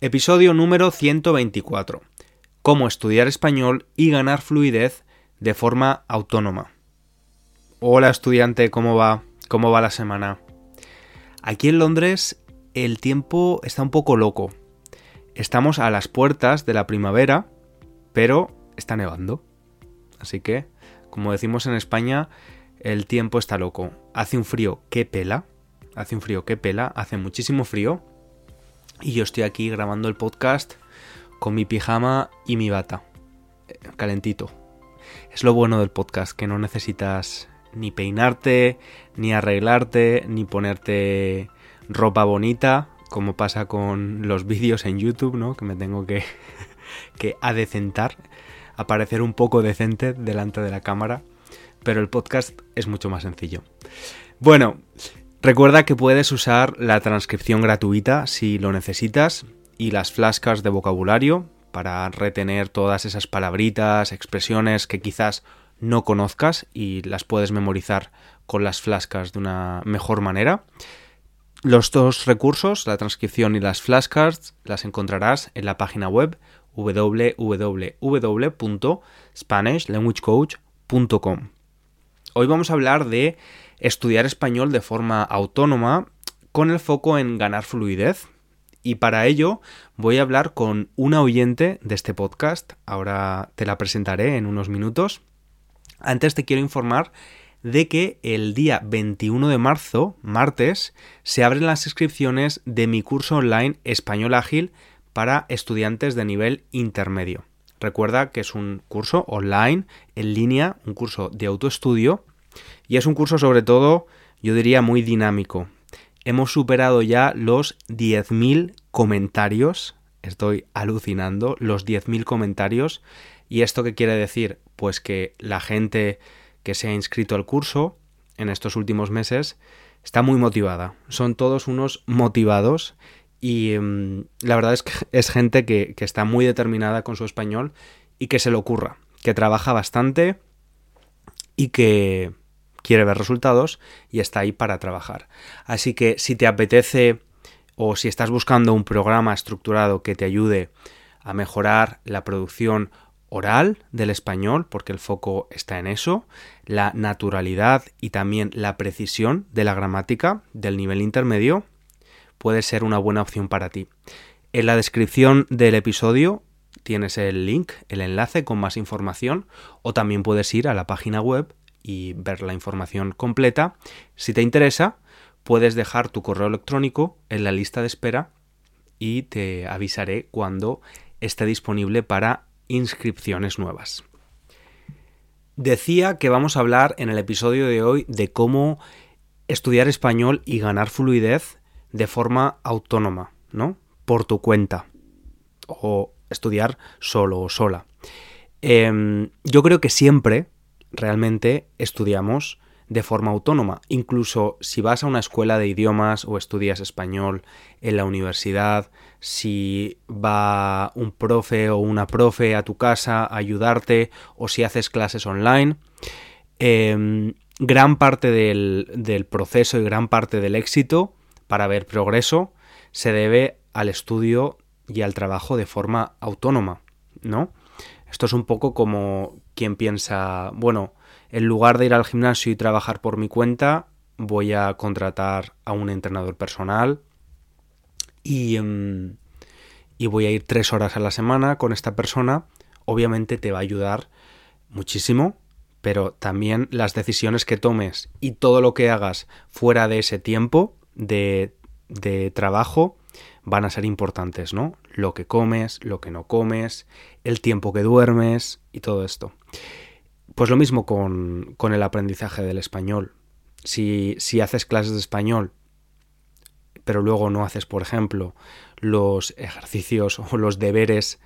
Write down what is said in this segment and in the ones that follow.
Episodio número 124. Cómo estudiar español y ganar fluidez de forma autónoma. Hola estudiante, ¿cómo va? ¿Cómo va la semana? Aquí en Londres el tiempo está un poco loco. Estamos a las puertas de la primavera, pero está nevando. Así que, como decimos en España, el tiempo está loco. Hace un frío que pela. Hace un frío que pela. Hace muchísimo frío. Y yo estoy aquí grabando el podcast con mi pijama y mi bata. eh, Calentito. Es lo bueno del podcast, que no necesitas ni peinarte, ni arreglarte, ni ponerte ropa bonita, como pasa con los vídeos en YouTube, ¿no? Que me tengo que, que adecentar, aparecer un poco decente delante de la cámara. Pero el podcast es mucho más sencillo. Bueno, Recuerda que puedes usar la transcripción gratuita si lo necesitas y las flashcards de vocabulario para retener todas esas palabritas, expresiones que quizás no conozcas y las puedes memorizar con las flashcards de una mejor manera. Los dos recursos, la transcripción y las flashcards, las encontrarás en la página web www.spanishlanguagecoach.com. Hoy vamos a hablar de estudiar español de forma autónoma con el foco en ganar fluidez. Y para ello voy a hablar con una oyente de este podcast. Ahora te la presentaré en unos minutos. Antes te quiero informar de que el día 21 de marzo, martes, se abren las inscripciones de mi curso online Español Ágil para estudiantes de nivel intermedio. Recuerda que es un curso online, en línea, un curso de autoestudio y es un curso sobre todo, yo diría, muy dinámico. Hemos superado ya los 10.000 comentarios. Estoy alucinando, los 10.000 comentarios. ¿Y esto qué quiere decir? Pues que la gente que se ha inscrito al curso en estos últimos meses está muy motivada. Son todos unos motivados y um, la verdad es que es gente que, que está muy determinada con su español y que se le ocurra, que trabaja bastante y que quiere ver resultados y está ahí para trabajar. Así que si te apetece o si estás buscando un programa estructurado que te ayude a mejorar la producción oral del español, porque el foco está en eso, la naturalidad y también la precisión de la gramática del nivel intermedio, puede ser una buena opción para ti. En la descripción del episodio tienes el link, el enlace con más información, o también puedes ir a la página web y ver la información completa. Si te interesa, puedes dejar tu correo electrónico en la lista de espera y te avisaré cuando esté disponible para inscripciones nuevas. Decía que vamos a hablar en el episodio de hoy de cómo estudiar español y ganar fluidez de forma autónoma, ¿no? Por tu cuenta. O estudiar solo o sola. Eh, yo creo que siempre, realmente estudiamos de forma autónoma. Incluso si vas a una escuela de idiomas o estudias español en la universidad, si va un profe o una profe a tu casa a ayudarte o si haces clases online, eh, gran parte del, del proceso y gran parte del éxito para ver progreso se debe al estudio y al trabajo de forma autónoma, ¿no? Esto es un poco como quien piensa, bueno, en lugar de ir al gimnasio y trabajar por mi cuenta, voy a contratar a un entrenador personal y, um, y, voy a ir tres horas a la semana con esta persona. Obviamente te va a ayudar muchísimo, pero también las decisiones que tomes y todo lo que hagas fuera de ese tiempo de, de trabajo van a ser importantes, ¿no? Lo que comes, lo que no comes, el tiempo que duermes y todo esto. Pues lo mismo con, con el aprendizaje del español. Si, si, haces clases de español, pero luego no haces, por ejemplo, los ejercicios o los deberes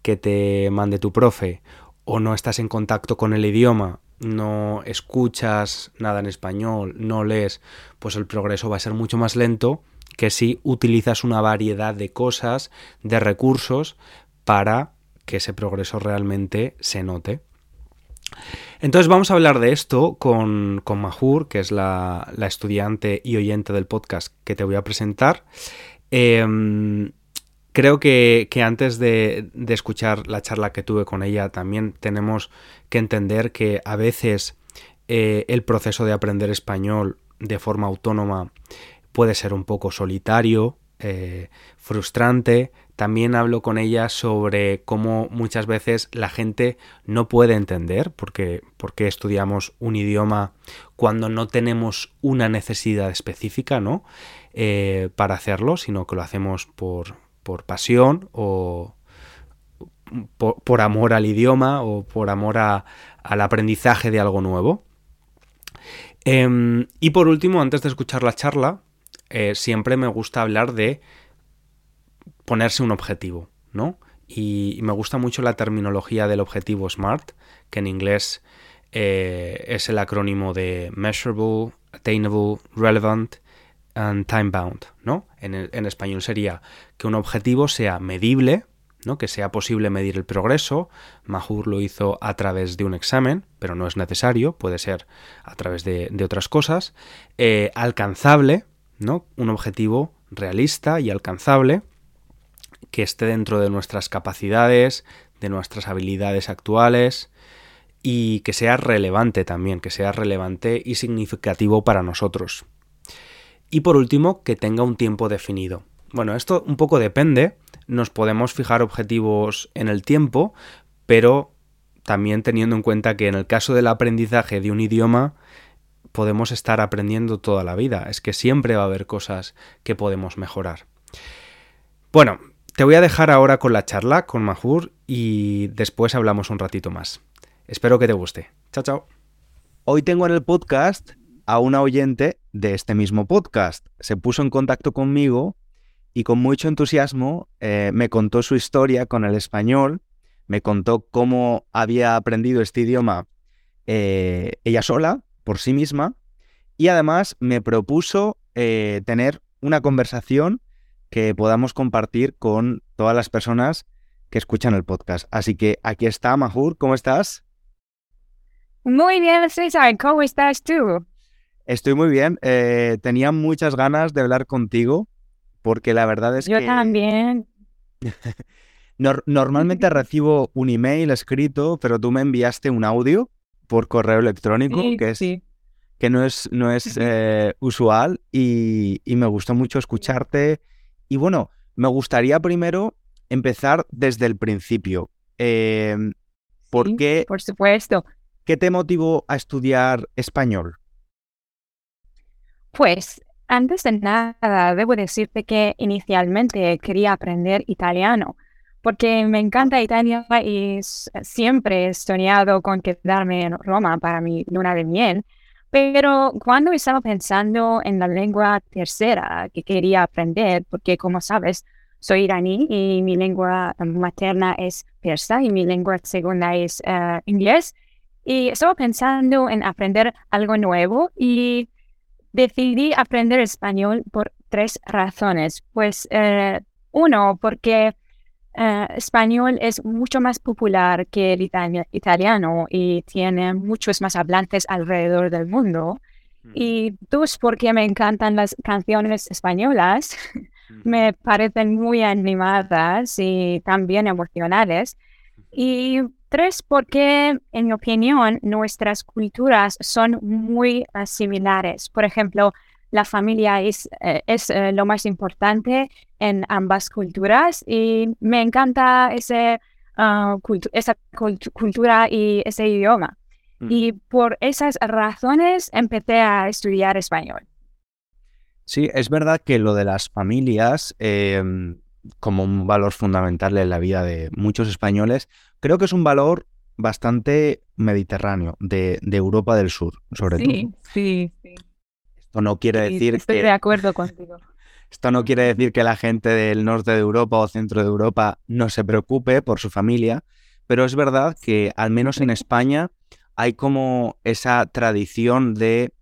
que te mande tu profe, o no estás en contacto con el idioma, no escuchas nada en español, no lees, pues el progreso va a ser mucho más lento que si utilizas una variedad de cosas, de recursos, para que ese progreso realmente se note. Entonces vamos a hablar de esto con, con Mahur, que es la, estudiante y oyente del podcast que te voy a presentar. Eh, creo que, antes de, escuchar la charla que tuve con ella, también tenemos que entender que a veces eh, el proceso de aprender español de forma autónoma puede ser un poco solitario, eh, frustrante. También hablo con ella sobre cómo muchas veces la gente no puede entender porque, porque estudiamos un idioma cuando no tenemos una necesidad específica ¿no? Eh, para hacerlo, sino que lo hacemos por, por pasión o por, amor al idioma o por amor al aprendizaje de algo nuevo. Em, y por último, antes de escuchar la charla, eh, siempre me gusta hablar de ponerse un objetivo, ¿no? Y, me gusta mucho la terminología del objetivo SMART, que en inglés eh, es el acrónimo de Measurable, Attainable, Relevant and Time Bound, ¿no? En, en español sería que un objetivo sea medible, ¿no? que sea posible medir el progreso. Mahur lo hizo a través de un examen, pero no es necesario, puede ser a través de, otras cosas. Eh, alcanzable, un objetivo realista y alcanzable que esté dentro de nuestras capacidades, de nuestras habilidades actuales y que sea relevante también, que sea relevante y significativo para nosotros. Y por último, que tenga un tiempo definido. Bueno, esto un poco depende. Nos podemos fijar objetivos en el tiempo, pero también teniendo en cuenta que en el caso del aprendizaje de un idioma podemos estar aprendiendo toda la vida. Es que siempre va a haber cosas que podemos mejorar. Bueno, te voy a dejar ahora con la charla con Mahur y después hablamos un ratito más. Espero que te guste. Chao, chao. Hoy tengo en el podcast a una oyente de este mismo podcast. Se puso en contacto conmigo y con mucho entusiasmo eh, me contó su historia con el español, me contó cómo había aprendido este idioma eh, ella sola, por sí misma, y además me propuso eh, tener una conversación que podamos compartir con todas las personas que escuchan el podcast. Así que aquí está, Mahur, ¿cómo estás? Muy bien, César, ¿cómo estás tú? Estoy muy bien. tenía muchas ganas de hablar contigo porque la verdad es que... Yo también. normalmente recibo un email escrito, pero tú me enviaste un audio por correo electrónico, que, es, que no es, no es eh, usual, y, me gustó mucho escucharte. Y bueno, me gustaría primero empezar desde el principio. Em, ¿Por qué? Por supuesto. ¿Qué te motivó a estudiar español? Pues antes de nada, debo decirte que inicialmente quería aprender italiano, porque me encanta Italia y siempre he soñado con quedarme en Roma para mi luna de miel. Pero cuando estaba pensando en la lengua tercera que quería aprender, porque como sabes, soy iraní y mi lengua materna es persa y mi lengua segunda es eh, inglés, y estaba pensando en aprender algo nuevo y decidí aprender español por tres razones. Pues eh, uno, porque eh, español es mucho más popular que el italiano y tiene muchos más hablantes alrededor del mundo. Y dos, porque me encantan las canciones españolas, me parecen muy animadas y también emocionales. Y Tres, porque en mi opinión nuestras culturas son muy ah, similares. Por ejemplo, la familia es, eh, es eh, lo más importante en ambas culturas y me encanta ese, ah, esa cultura y ese idioma. Mm. Y por esas razones empecé a estudiar español. Sí, es verdad que lo de las familias, em, como un valor fundamental en la vida de muchos españoles, creo que es un valor bastante mediterráneo, de, Europa del Sur, sobre todo. Sí, sí, sí. Esto no quiere decir estoy de acuerdo contigo. Esto no quiere decir que la gente del norte de Europa o centro de Europa no se preocupe por su familia, pero es verdad que al menos en España hay como esa tradición de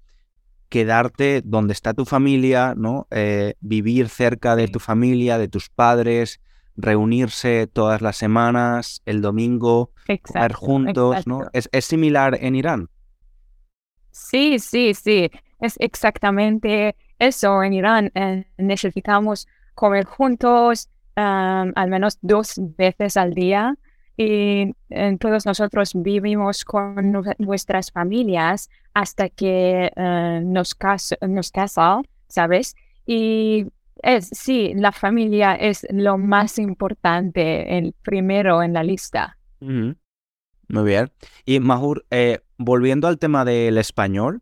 quedarte donde está tu familia, ¿no? Eh, vivir cerca de tu familia, de tus padres, reunirse todas las semanas, el domingo, estar juntos, ¿no? ¿Es, similar en Irán? Sí, sí, sí, es exactamente eso. En Irán eh, necesitamos comer juntos, al menos dos veces al día y eh, todos nosotros vivimos con nuestras familias hasta que eh, nos, cas nos casa, ¿sabes? Y es, sí, la familia es lo más importante, el primero en la lista. Muy bien. Y Mahur, eh, volviendo al tema del español,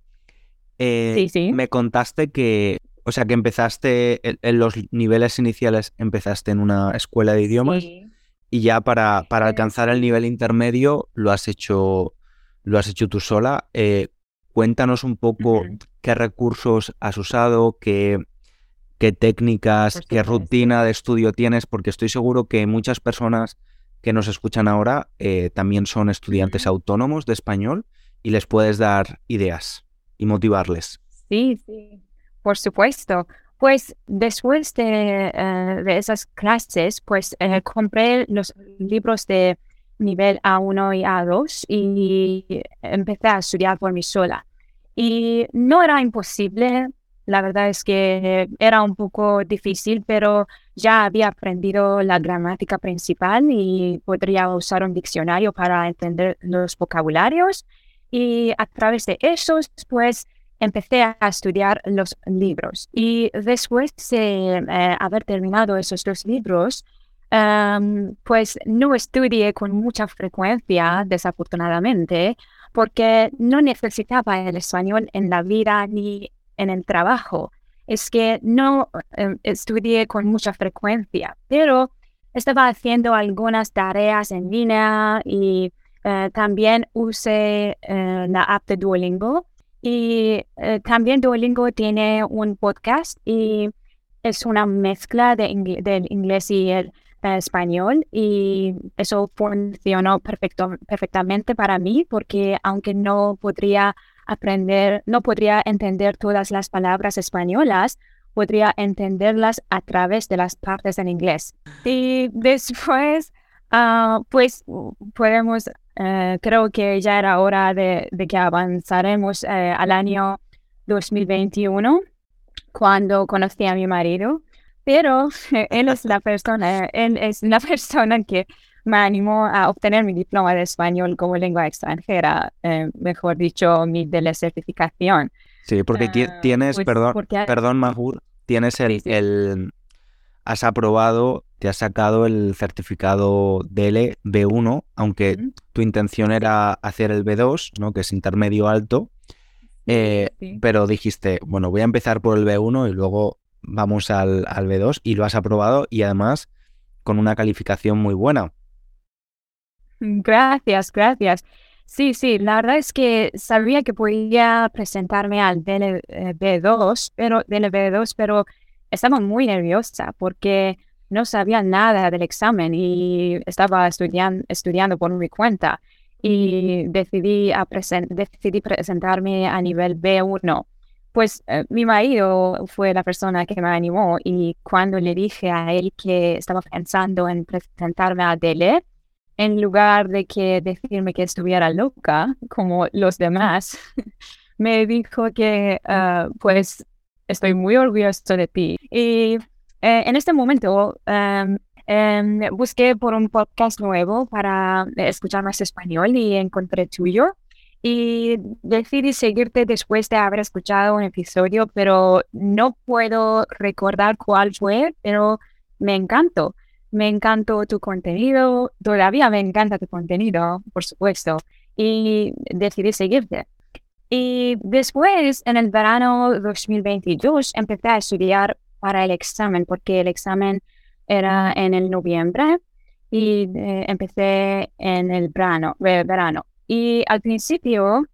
me contaste que, o sea, que empezaste en, los niveles iniciales, empezaste en una escuela de idiomas y ya para, para alcanzar el nivel intermedio lo has hecho, lo has hecho tú sola. Eh, cuéntanos un poco qué recursos has usado, qué, qué técnicas, qué rutina de estudio tienes, porque estoy seguro que muchas personas que nos escuchan ahora eh, también son estudiantes autónomos de español y les puedes dar ideas y motivarles. Sí, sí, por supuesto. Pues después de, eh, esas clases, pues eh, compré los libros de nivel A1 y A2 y empecé a estudiar por mí sola. Y no era imposible, la verdad es que era un poco difícil, pero ya había aprendido la gramática principal y podría usar un diccionario para entender los vocabularios. Y a través de esos, pues empecé a estudiar los libros. Y después de eh, haber terminado esos dos libros, em, pues no estudié con mucha frecuencia, desafortunadamente, porque no necesitaba el español en la vida ni en el trabajo. Es que no em, estudié con mucha frecuencia, pero estaba haciendo algunas tareas en línea y eh, también usé eh, la app de Duolingo y eh, también Duolingo tiene un podcast y es una mezcla de del inglés y el español y eso funcionó perfecto, perfectamente para mí porque aunque no podría aprender, no podría entender todas las palabras españolas, podría entenderlas a través de las partes en inglés. Y después, ah, pues podemos eh, creo que ya era hora de, que avanzaremos eh, al año 2021, cuando conocí a mi marido. Pero él es la persona, él es la persona que me animó a obtener mi diploma de español como lengua extranjera, eh, mejor dicho, mi de la certificación. Sí, porque tienes, pues, perdón, perdón, Mahur, tienes el, el, has aprobado te has sacado el certificado DL B1, aunque tu intención era hacer el B2, ¿no? que es intermedio alto, eh, pero dijiste, bueno, voy a empezar por el B1 y luego vamos al, al B2 y lo has aprobado y además con una calificación muy buena. Gracias, gracias. Sí, sí, la verdad es que sabía que podía presentarme al DLB2, pero, DLB2, pero estaba muy nerviosa porque no sabía nada del examen y estaba estudiando por mi cuenta y decidí, a decidí presentarme a nivel B1. Pues eh, mi marido fue la persona que me animó y cuando le dije a él que estaba pensando en presentarme a DELE, en lugar de que decirme que estuviera loca como los demás, me dijo que ah, pues estoy muy orgulloso de ti. Y eh, en este momento em, busqué por un podcast nuevo para escuchar más español y encontré tuyo. Y decidí seguirte después de haber escuchado un episodio, pero no puedo recordar cuál fue, pero me encantó. Me encantó tu contenido, todavía me encanta tu contenido, por supuesto, y decidí seguirte. Y después, en el verano 2022, empecé a estudiar para el examen, porque el examen era en el noviembre y eh, empecé en el verano, verano. Y al principio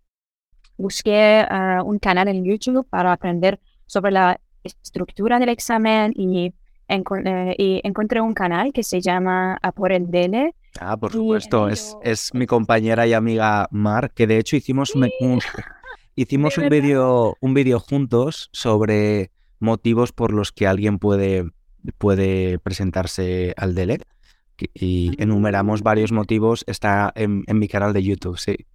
busqué ah, un canal en YouTube para aprender sobre la estructura del examen y, eh, y encontré un canal que se llama A por el DL. Ah, por supuesto, es, es mi compañera y amiga Mar, que de hecho hicimos un, hicimos un vídeo un video juntos sobre motivos por los que alguien puede, puede presentarse al DELEC y enumeramos varios motivos. Está en, mi canal de YouTube, sí.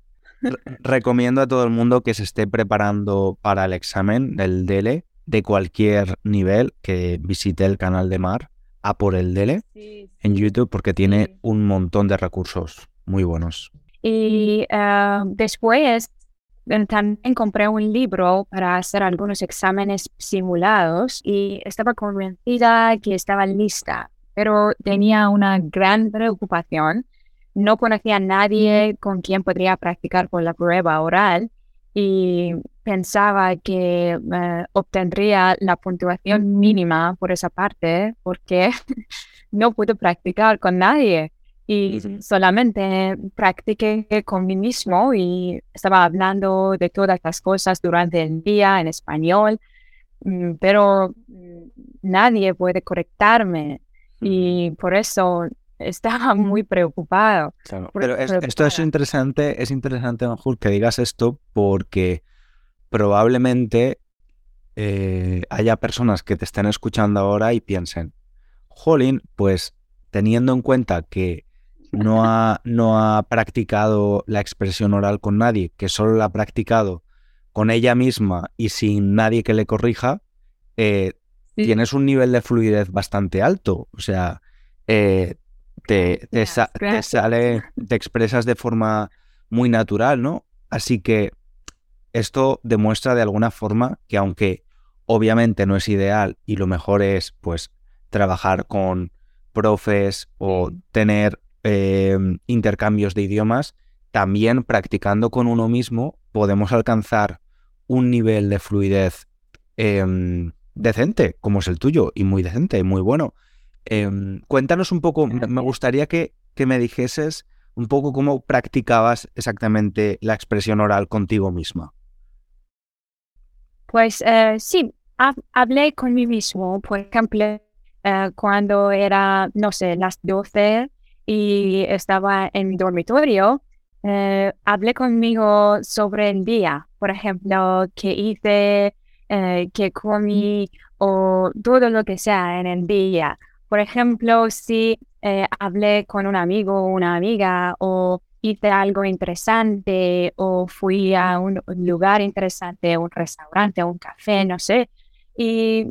recomiendo a todo el mundo que se esté preparando para el examen del DELE de cualquier nivel que visite el canal de Mar, a por el Dele en YouTube porque tiene un montón de recursos muy buenos. Y uh, después también compré un libro para hacer algunos exámenes simulados y estaba convencida que estaba lista, pero tenía una gran preocupación. No conocía a nadie con quien podría practicar por la prueba oral y pensaba que eh, obtendría la puntuación mínima por esa parte porque no pude practicar con nadie y solamente practiqué con mí mismo y estaba hablando de todas las cosas durante el día en español, mm, pero mm, nadie puede correctarme y por eso estaba muy preocupado. pero esto es interesante, es interesante, Manjul, que digas esto porque probablemente eh, haya personas que te estén escuchando ahora y piensen, Jolín, pues teniendo en cuenta que no ha, no ha practicado la expresión oral con nadie, que solo la ha practicado con ella misma y sin nadie que le corrija, eh, tienes un nivel de fluidez bastante alto. O sea, eh, te, te, sale, te expresas de forma muy natural, ¿no? Así que esto demuestra de alguna forma que aunque obviamente no es ideal y lo mejor es pues trabajar con profes o tener Em, intercambios de idiomas, también practicando con uno mismo podemos alcanzar un nivel de fluidez em, decente, como es el tuyo, y muy decente, y muy bueno. Em, cuéntanos un poco, me gustaría que, que me dijeses un poco cómo practicabas exactamente la expresión oral contigo misma. Pues eh, sí, hablé con mí mismo, por ejemplo, eh, cuando era, no sé, las 12 y estaba en mi dormitorio, eh, hablé conmigo sobre el día, por ejemplo, qué hice, eh, qué comí o todo lo que sea en el día. Por ejemplo, si eh, hablé con un amigo o una amiga o hice algo interesante o fui a un lugar interesante, un restaurante, un café, no sé, y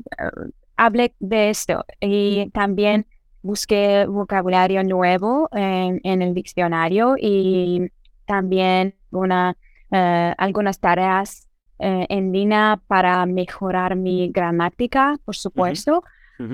hablé de esto. Y también busqué vocabulario nuevo en, el diccionario y también una, eh, algunas tareas eh, en línea para mejorar mi gramática, por supuesto.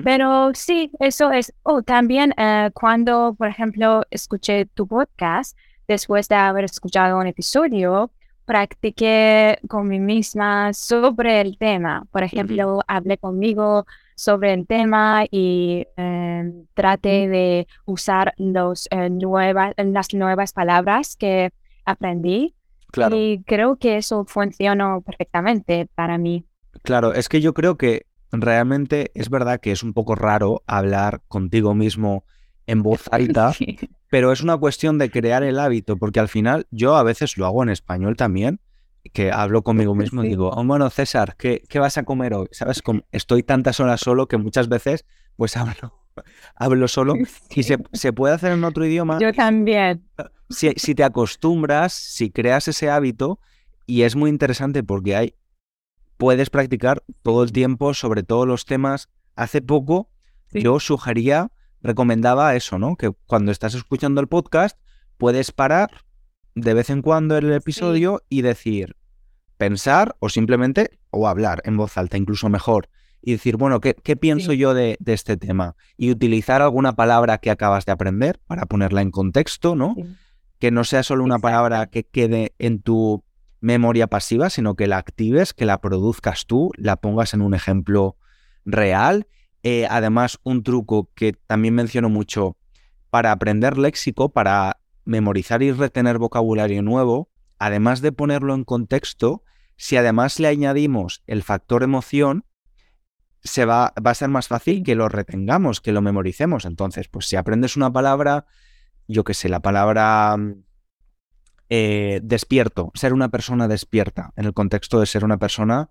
Pero sí, eso es. Oh, también eh, cuando, por ejemplo, escuché tu podcast, después de haber escuchado un episodio, practiqué con mí misma sobre el tema. Por ejemplo, hablé conmigo sobre el tema y eh, trate de usar los, eh, las nuevas palabras que aprendí. Claro. Y creo que eso funcionó perfectamente para mí. Claro, es que yo creo que realmente es verdad que es un poco raro hablar contigo mismo en voz alta, pero es una cuestión de crear el hábito, porque al final yo a veces lo hago en español también que hablo conmigo mismo y digo, oh, bueno, César, ¿qué, ¿qué, vas a comer hoy? ¿Sabes? estoy tantas horas solo que muchas veces pues hablo, hablo solo y se, se, puede hacer en otro idioma. Yo también. Si, si, te acostumbras, si creas ese hábito y es muy interesante porque hay, puedes practicar todo el tiempo sobre todos los temas. Hace poco yo sugería, recomendaba eso, ¿no? Que cuando estás escuchando el podcast puedes parar de vez en cuando el episodio y decir, pensar o simplemente, o hablar en voz alta, incluso mejor, y decir, bueno, ¿qué, qué pienso yo de, este tema? Y utilizar alguna palabra que acabas de aprender para ponerla en contexto, ¿no? Que no sea solo una palabra que quede en tu memoria pasiva, sino que la actives, que la produzcas tú, la pongas en un ejemplo real. Eh, además, un truco que también menciono mucho para aprender léxico, para memorizar y retener vocabulario nuevo, además de ponerlo en contexto, si además le añadimos el factor emoción, se va, va, a ser más fácil que lo retengamos, que lo memoricemos. Entonces, pues si aprendes una palabra, yo qué sé, la palabra eh, despierto, ser una persona despierta, en el contexto de ser una persona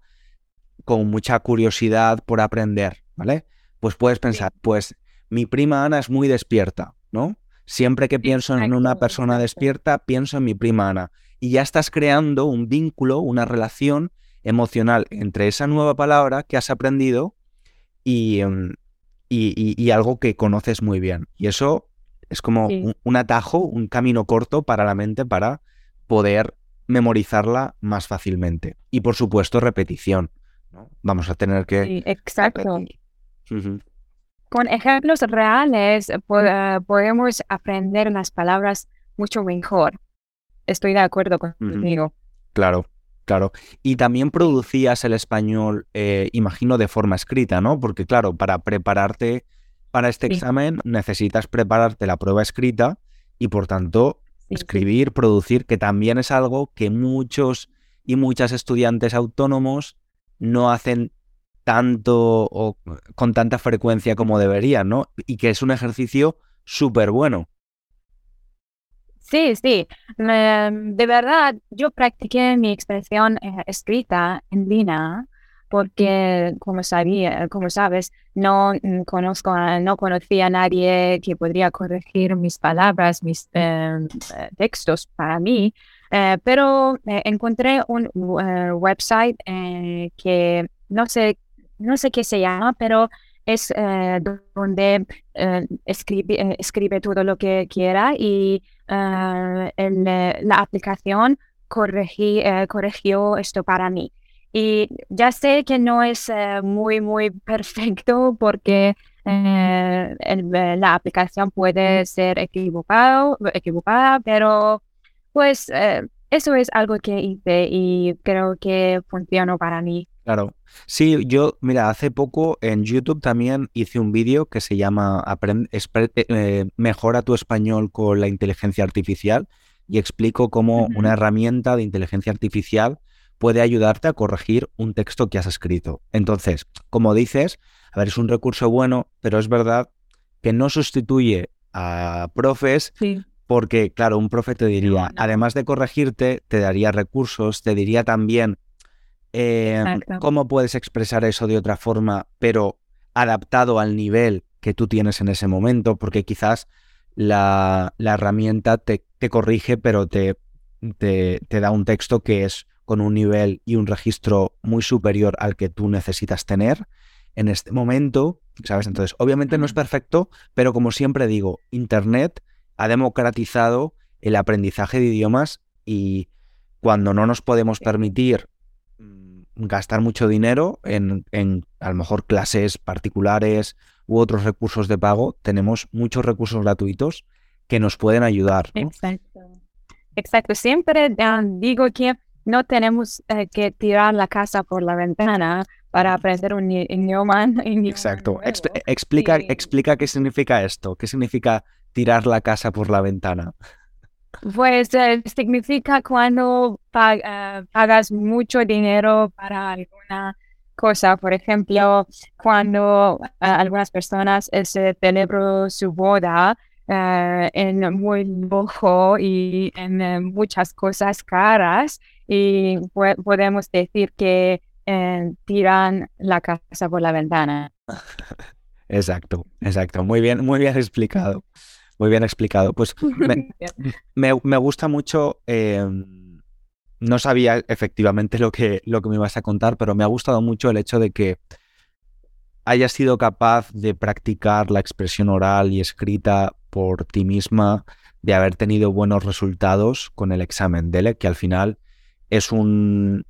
con mucha curiosidad por aprender, ¿vale? Pues puedes pensar, pues mi prima Ana es muy despierta, ¿no? Siempre que pienso en una persona despierta, pienso en mi prima Ana. Y ya estás creando un vínculo, una relación emocional entre esa nueva palabra que has aprendido y, em, y, algo que conoces muy bien. Y eso es como un, atajo, un camino corto para la mente para poder memorizarla más fácilmente. Y por supuesto, repetición. Vamos a tener que... Sí, exacto. Con ejemplos reales eh, podemos aprender las palabras mucho mejor. Estoy de acuerdo contigo. Claro, claro. Y también producías el español, eh, imagino, de forma escrita, ¿no? Porque claro, para prepararte para este examen necesitas prepararte la prueba escrita y por tanto escribir, producir, que también es algo que muchos y muchas estudiantes autónomos no hacen tanto o con tanta frecuencia como deberían, ¿no? Y que es un ejercicio súper bueno. Sí, sí. de verdad, yo practiqué mi expresión eh, escrita en línea porque, como sabía, como sabes, no mm, conozco, no conocía a nadie que podría corregir mis palabras, mis eh, textos para mí. Eh, pero encontré un website que no sé, no sé qué se llama, pero es donde escribe, escribe todo lo que quiera y eh, la aplicación eh, corrigió esto para mí. Y ya sé que no es eh, muy, muy perfecto porque la aplicación puede ser equivocado, equivocada, pero pues eso es algo que hice y creo que funcionó para mí. Claro. Sí, yo, mira, hace poco en YouTube también hice un vídeo que se llama eh, Mejora tu español con la inteligencia artificial y explico cómo una herramienta de inteligencia artificial puede ayudarte a corregir un texto que has escrito. Entonces, como dices, a ver, es un recurso bueno, pero es verdad que no sustituye a profes porque, claro, un profe te diría, además de corregirte, te daría recursos, te diría también Em, cómo puedes expresar eso de otra forma, pero adaptado al nivel que tú tienes en ese momento, porque quizás la, herramienta te, corrige, pero te, te, da un texto que es con un nivel y un registro muy superior al que tú necesitas tener en este momento, ¿sabes? Entonces, obviamente no es perfecto, pero como siempre digo, Internet ha democratizado el aprendizaje de idiomas y cuando no nos podemos permitir gastar mucho dinero en, a lo mejor clases particulares u otros recursos de pago, tenemos muchos recursos gratuitos que nos pueden ayudar. Exacto. Exacto. Siempre ah, digo que no tenemos eh, que tirar la casa por la ventana para aprender un idioma. Exacto. explica, explica qué significa esto. ¿Qué significa tirar la casa por la ventana? Pues eh, significa cuando eh, pagas mucho dinero para alguna cosa. Por ejemplo, cuando eh, algunas personas se celebró su boda en muy lujo y en muchas cosas caras y podemos decir que tiran la casa por la ventana. Exacto, exacto. Muy bien, muy bien explicado. Muy bien explicado. Pues me, gusta mucho. Em, no sabía efectivamente lo que, lo que me ibas a contar, pero me ha gustado mucho el hecho de que hayas sido capaz de practicar la expresión oral y escrita por ti misma, de haber tenido buenos resultados con el examen DELE, que al final es un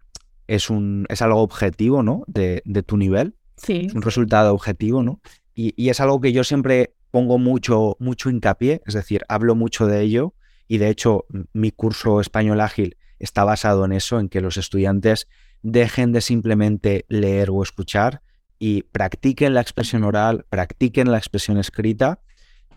es un es algo objetivo, ¿no? De, tu nivel. Sí. Un resultado objetivo, ¿no? Y, y, es algo que yo siempre pongo mucho, mucho hincapié, es decir, hablo mucho de ello y de hecho mi curso español ágil está basado en eso, en que los estudiantes dejen de simplemente leer o escuchar y practiquen la expresión oral, practiquen la expresión escrita,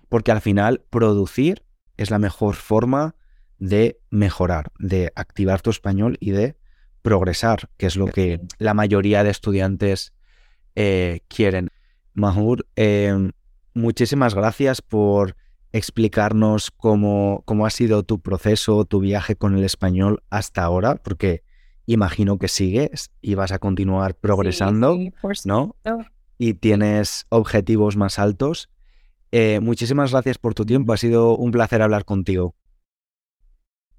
porque al final producir es la mejor forma de mejorar, de activar tu español y de progresar, que es lo que la mayoría de estudiantes eh, quieren. Mahur, em, muchísimas gracias por explicarnos cómo, cómo ha sido tu proceso, tu viaje con el español hasta ahora, porque imagino que sigues y vas a continuar progresando, ¿no? Y tienes objetivos más altos. Eh, muchísimas gracias por tu tiempo, ha sido un placer hablar contigo.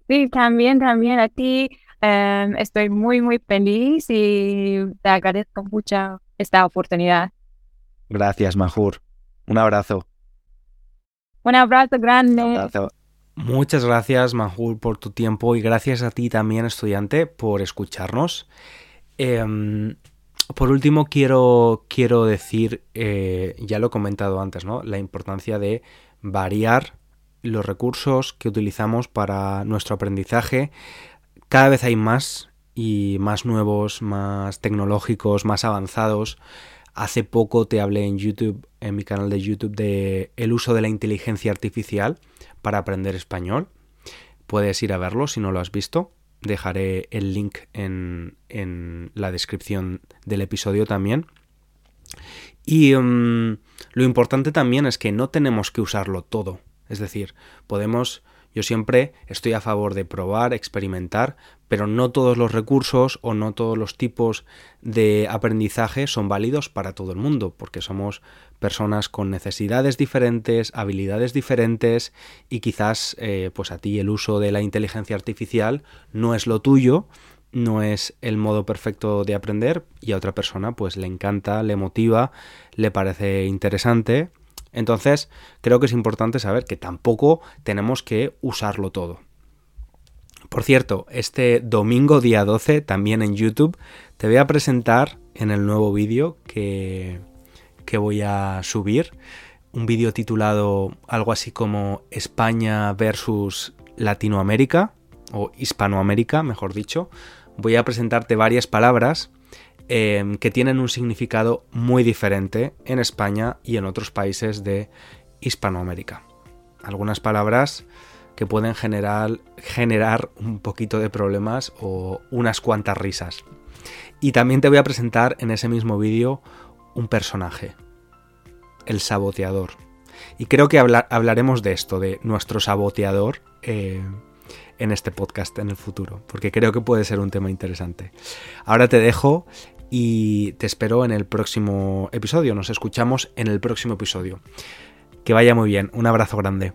Sí, también, también a ti. Em, estoy muy, muy feliz y te agradezco mucho esta oportunidad. Gracias, Mahur. Un abrazo. Un abrazo grande. Un abrazo. Muchas gracias, Manjul, por tu tiempo y gracias a ti también, estudiante, por escucharnos. Em, por último, quiero, quiero decir, eh, ya lo he comentado antes, ¿no? La importancia de variar los recursos que utilizamos para nuestro aprendizaje. Cada vez hay más y más nuevos, más tecnológicos, más avanzados. Hace poco te hablé en YouTube, en mi canal de YouTube, de el uso de la inteligencia artificial para aprender español. Puedes ir a verlo si no lo has visto. Dejaré el link en, en la descripción del episodio también. Y um, lo importante también es que no tenemos que usarlo todo. Es decir, podemos yo siempre estoy a favor de probar, experimentar, pero no todos los recursos o no todos los tipos de aprendizaje son válidos para todo el mundo, porque somos personas con necesidades diferentes, habilidades diferentes y quizás eh, pues a ti el uso de la inteligencia artificial no es lo tuyo, no es el modo perfecto de aprender y a otra persona pues le encanta, le motiva, le parece interesante entonces, creo que es importante saber que tampoco tenemos que usarlo todo. Por cierto, este domingo día 12, también en YouTube, te voy a presentar en el nuevo vídeo que, que voy a subir, un vídeo titulado algo así como España versus Latinoamérica, o Hispanoamérica, mejor dicho. Voy a presentarte varias palabras Em, que tienen un significado muy diferente en España y en otros países de Hispanoamérica. Algunas palabras que pueden generar, un poquito de problemas o unas cuantas risas. Y también te voy a presentar en ese mismo vídeo un personaje, el saboteador. Y creo que hablaremos de esto, de nuestro saboteador, eh, en este podcast en el futuro, porque creo que puede ser un tema interesante. Ahora te dejo y te espero en el próximo episodio. Nos escuchamos en el próximo episodio. Que vaya muy bien. Un abrazo grande.